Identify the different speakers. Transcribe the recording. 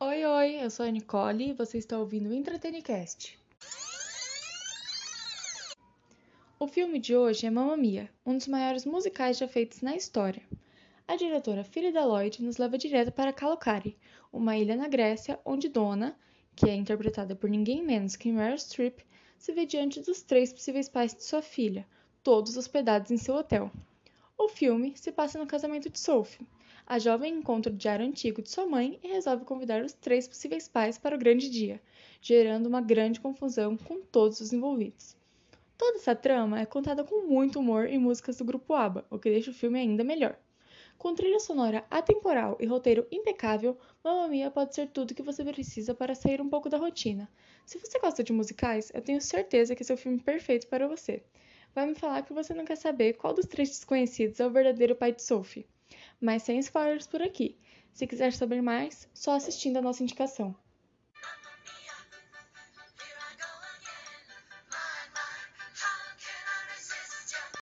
Speaker 1: Oi, oi, eu sou a Nicole e você está ouvindo o Entretenicast. O filme de hoje é Mamma Mia, um dos maiores musicais já feitos na história. A diretora Frida Lloyd nos leva direto para Kalokari, uma ilha na Grécia onde Donna, que é interpretada por ninguém menos que Meryl Streep, se vê diante dos três possíveis pais de sua filha, todos hospedados em seu hotel. O filme se passa no casamento de Sophie. A jovem encontra o diário antigo de sua mãe e resolve convidar os três possíveis pais para o grande dia, gerando uma grande confusão com todos os envolvidos. Toda essa trama é contada com muito humor e músicas do grupo ABBA, o que deixa o filme ainda melhor. Com trilha sonora atemporal e roteiro impecável, Mamma Mia pode ser tudo que você precisa para sair um pouco da rotina. Se você gosta de musicais, eu tenho certeza que esse é o filme perfeito para você. Vai me falar que você não quer saber qual dos três desconhecidos é o verdadeiro pai de Sophie. Mas sem spoilers por aqui. Se quiser saber mais, só assistindo a nossa indicação.